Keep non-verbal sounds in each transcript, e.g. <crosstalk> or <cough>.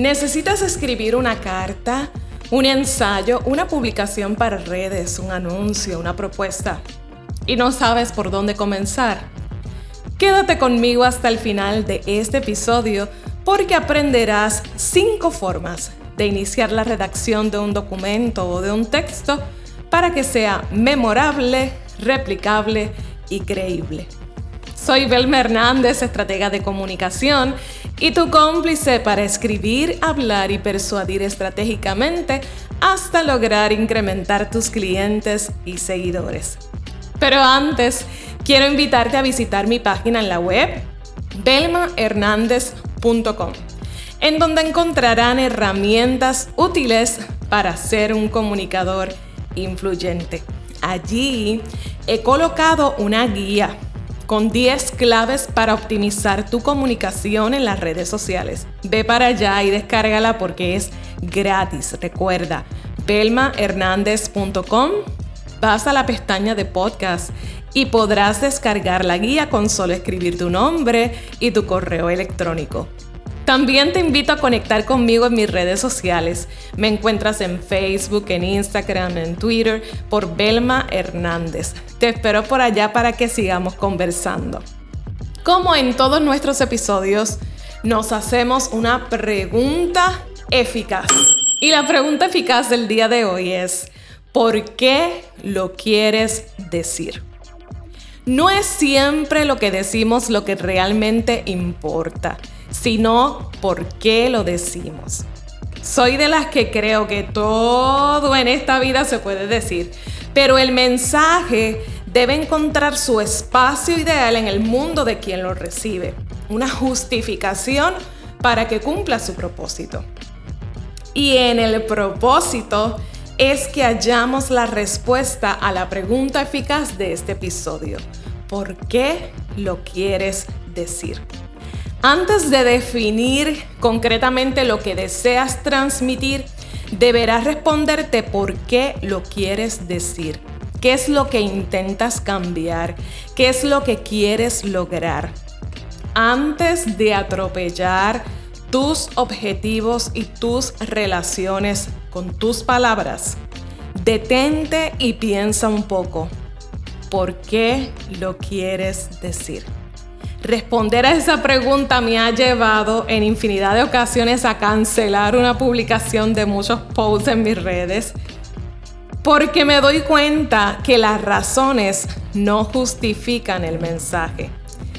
¿Necesitas escribir una carta, un ensayo, una publicación para redes, un anuncio, una propuesta? ¿Y no sabes por dónde comenzar? Quédate conmigo hasta el final de este episodio porque aprenderás cinco formas de iniciar la redacción de un documento o de un texto para que sea memorable, replicable y creíble. Soy Belma Hernández, estratega de comunicación y tu cómplice para escribir, hablar y persuadir estratégicamente hasta lograr incrementar tus clientes y seguidores. Pero antes, quiero invitarte a visitar mi página en la web belmahernandez.com, en donde encontrarán herramientas útiles para ser un comunicador influyente. Allí he colocado una guía con 10 claves para optimizar tu comunicación en las redes sociales. Ve para allá y descárgala porque es gratis. Recuerda, belmahernandez.com, vas a la pestaña de podcast y podrás descargar la guía con solo escribir tu nombre y tu correo electrónico. También te invito a conectar conmigo en mis redes sociales. Me encuentras en Facebook, en Instagram, en Twitter por Belma Hernández. Te espero por allá para que sigamos conversando. Como en todos nuestros episodios, nos hacemos una pregunta eficaz. Y la pregunta eficaz del día de hoy es, ¿por qué lo quieres decir? No es siempre lo que decimos lo que realmente importa sino por qué lo decimos. Soy de las que creo que todo en esta vida se puede decir, pero el mensaje debe encontrar su espacio ideal en el mundo de quien lo recibe, una justificación para que cumpla su propósito. Y en el propósito es que hallamos la respuesta a la pregunta eficaz de este episodio. ¿Por qué lo quieres decir? Antes de definir concretamente lo que deseas transmitir, deberás responderte por qué lo quieres decir. ¿Qué es lo que intentas cambiar? ¿Qué es lo que quieres lograr? Antes de atropellar tus objetivos y tus relaciones con tus palabras, detente y piensa un poco. ¿Por qué lo quieres decir? Responder a esa pregunta me ha llevado en infinidad de ocasiones a cancelar una publicación de muchos posts en mis redes porque me doy cuenta que las razones no justifican el mensaje.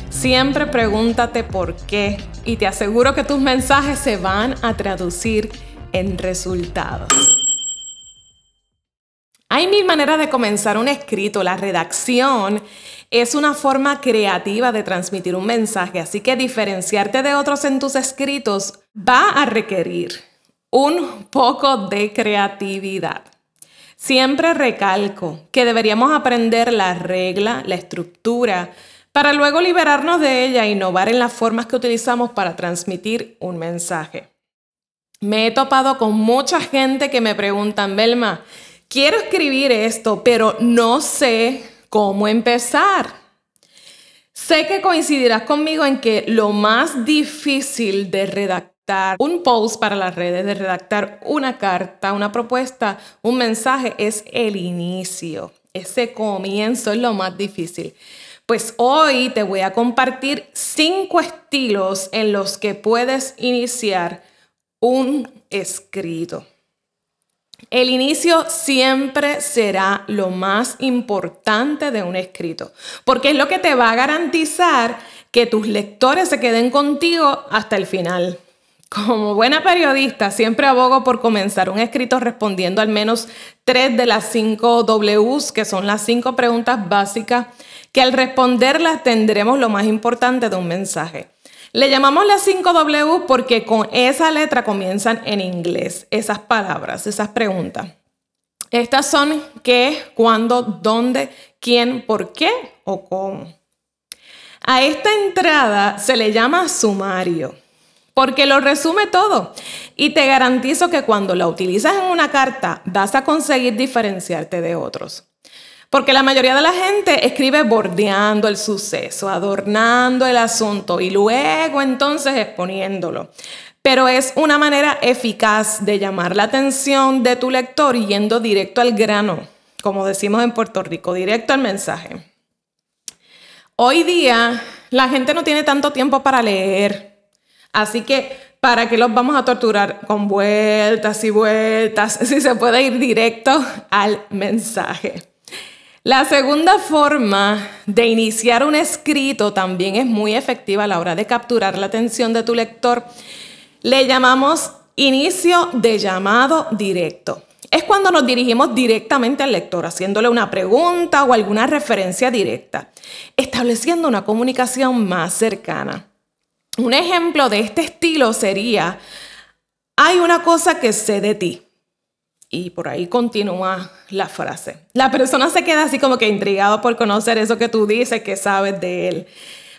Siempre pregúntate por qué y te aseguro que tus mensajes se van a traducir en resultados. Hay mil maneras de comenzar un escrito. La redacción es una forma creativa de transmitir un mensaje, así que diferenciarte de otros en tus escritos va a requerir un poco de creatividad. Siempre recalco que deberíamos aprender la regla, la estructura, para luego liberarnos de ella e innovar en las formas que utilizamos para transmitir un mensaje. Me he topado con mucha gente que me preguntan, Belma, quiero escribir esto, pero no sé cómo empezar. Sé que coincidirás conmigo en que lo más difícil de redactar un post para las redes, de redactar una carta, una propuesta, un mensaje, es el inicio. Ese comienzo es lo más difícil. Pues hoy te voy a compartir cinco estilos en los que puedes iniciar un escrito. El inicio siempre será lo más importante de un escrito, porque es lo que te va a garantizar que tus lectores se queden contigo hasta el final. Como buena periodista, siempre abogo por comenzar un escrito respondiendo al menos tres de las cinco Ws, que son las cinco preguntas básicas, que al responderlas tendremos lo más importante de un mensaje. Le llamamos las 5 W porque con esa letra comienzan en inglés esas palabras, esas preguntas. Estas son qué, cuándo, dónde, quién, por qué o cómo. A esta entrada se le llama sumario porque lo resume todo y te garantizo que cuando la utilizas en una carta vas a conseguir diferenciarte de otros. Porque la mayoría de la gente escribe bordeando el suceso, adornando el asunto y luego entonces exponiéndolo. pero es una manera eficaz de llamar la atención de tu lector yendo directo al grano, como decimos en Puerto Rico, directo al mensaje. Hoy día la gente no tiene tanto tiempo para leer, así que ¿para qué los vamos a torturar con vueltas y vueltas <laughs> si se puede ir directo al mensaje? La segunda forma de iniciar un escrito también es muy efectiva a la hora de capturar la atención de tu lector. Le llamamos inicio de llamado directo. Es cuando nos dirigimos directamente al lector, haciéndole una pregunta o alguna referencia directa, estableciendo una comunicación más cercana. Un ejemplo de este estilo sería, hay una cosa que sé de ti. Y por ahí continúa la frase. La persona se queda así como que intrigado por conocer eso que tú dices que sabes de él.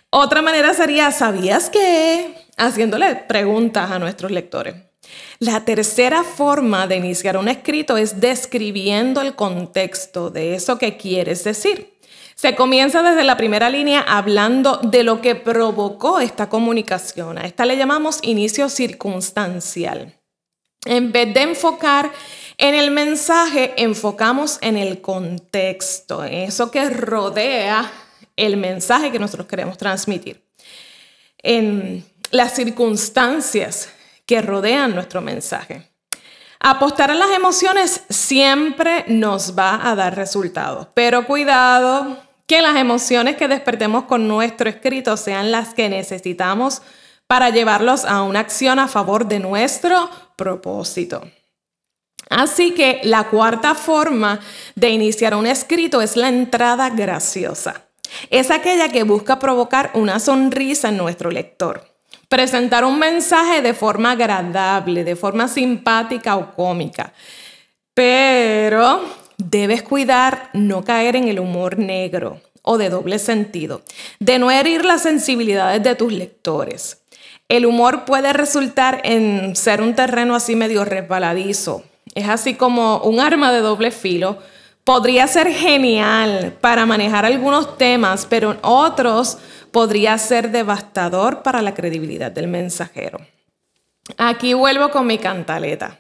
Otra manera sería, ¿sabías que? Haciéndole preguntas a nuestros lectores. La tercera forma de iniciar un escrito es describiendo el contexto de eso que quieres decir. Se comienza desde la primera línea hablando de lo que provocó esta comunicación. A esta le llamamos inicio circunstancial. En vez de enfocar en el mensaje enfocamos en el contexto, en eso que rodea el mensaje que nosotros queremos transmitir, en las circunstancias que rodean nuestro mensaje. Apostar a las emociones siempre nos va a dar resultados, pero cuidado que las emociones que despertemos con nuestro escrito sean las que necesitamos para llevarlos a una acción a favor de nuestro propósito. Así que la cuarta forma de iniciar un escrito es la entrada graciosa. Es aquella que busca provocar una sonrisa en nuestro lector. Presentar un mensaje de forma agradable, de forma simpática o cómica. Pero debes cuidar no caer en el humor negro o de doble sentido, de no herir las sensibilidades de tus lectores. El humor puede resultar en ser un terreno así medio resbaladizo, es así como un arma de doble filo. Podría ser genial para manejar algunos temas, pero en otros podría ser devastador para la credibilidad del mensajero. Aquí vuelvo con mi cantaleta.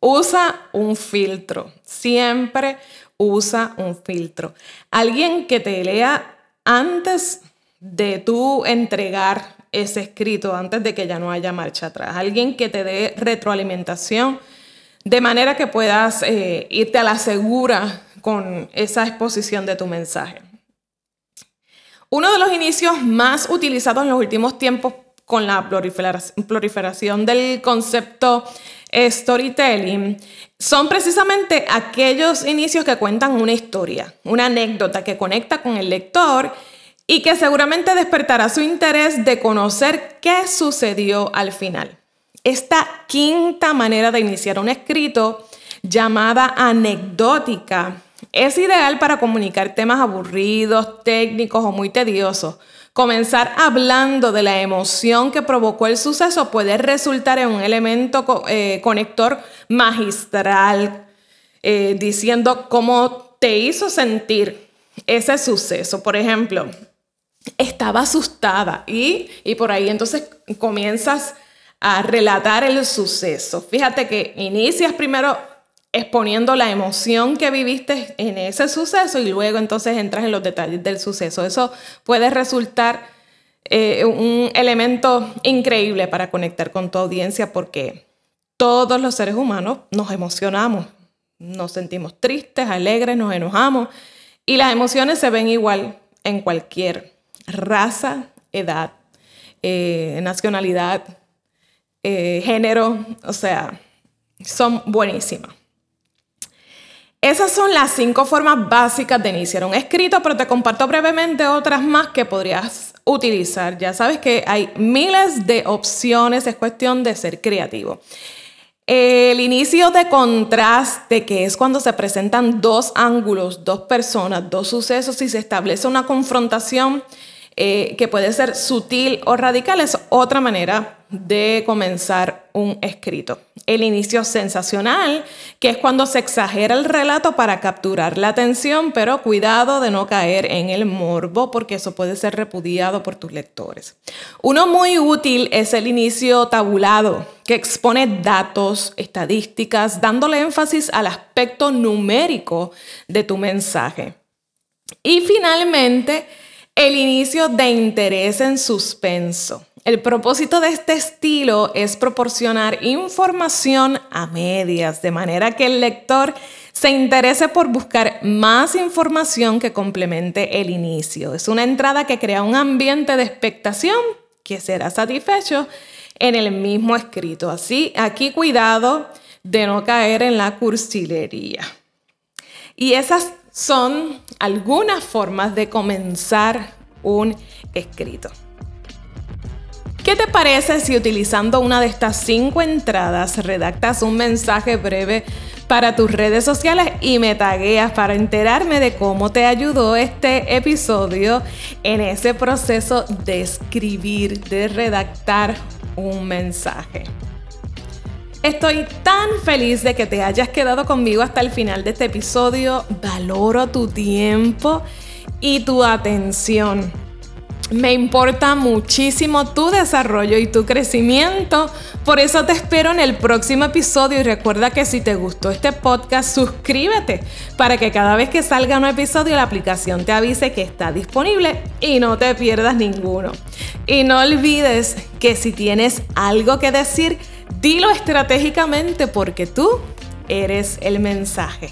Usa un filtro. Siempre usa un filtro. Alguien que te lea antes de tú entregar ese escrito, antes de que ya no haya marcha atrás. Alguien que te dé retroalimentación de manera que puedas eh, irte a la segura con esa exposición de tu mensaje. Uno de los inicios más utilizados en los últimos tiempos con la proliferación del concepto storytelling son precisamente aquellos inicios que cuentan una historia, una anécdota que conecta con el lector y que seguramente despertará su interés de conocer qué sucedió al final. Esta quinta manera de iniciar un escrito, llamada anecdótica, es ideal para comunicar temas aburridos, técnicos o muy tediosos. Comenzar hablando de la emoción que provocó el suceso puede resultar en un elemento eh, conector magistral, eh, diciendo cómo te hizo sentir ese suceso. Por ejemplo, estaba asustada y, y por ahí entonces comienzas a relatar el suceso. Fíjate que inicias primero exponiendo la emoción que viviste en ese suceso y luego entonces entras en los detalles del suceso. Eso puede resultar eh, un elemento increíble para conectar con tu audiencia porque todos los seres humanos nos emocionamos, nos sentimos tristes, alegres, nos enojamos y las emociones se ven igual en cualquier raza, edad, eh, nacionalidad, eh, género, o sea, son buenísimas. Esas son las cinco formas básicas de iniciar un escrito, pero te comparto brevemente otras más que podrías utilizar. Ya sabes que hay miles de opciones, es cuestión de ser creativo. El inicio de contraste, que es cuando se presentan dos ángulos, dos personas, dos sucesos y se establece una confrontación eh, que puede ser sutil o radical, es otra manera de comenzar un escrito. El inicio sensacional, que es cuando se exagera el relato para capturar la atención, pero cuidado de no caer en el morbo porque eso puede ser repudiado por tus lectores. Uno muy útil es el inicio tabulado, que expone datos, estadísticas, dándole énfasis al aspecto numérico de tu mensaje. Y finalmente, el inicio de interés en suspenso. El propósito de este estilo es proporcionar información a medias, de manera que el lector se interese por buscar más información que complemente el inicio. Es una entrada que crea un ambiente de expectación que será satisfecho en el mismo escrito. Así, aquí cuidado de no caer en la cursilería. Y esas son algunas formas de comenzar un escrito. ¿Qué te parece si utilizando una de estas cinco entradas redactas un mensaje breve para tus redes sociales y me tagueas para enterarme de cómo te ayudó este episodio en ese proceso de escribir, de redactar un mensaje? Estoy tan feliz de que te hayas quedado conmigo hasta el final de este episodio. Valoro tu tiempo y tu atención. Me importa muchísimo tu desarrollo y tu crecimiento. Por eso te espero en el próximo episodio y recuerda que si te gustó este podcast, suscríbete para que cada vez que salga un episodio la aplicación te avise que está disponible y no te pierdas ninguno. Y no olvides que si tienes algo que decir, dilo estratégicamente porque tú eres el mensaje.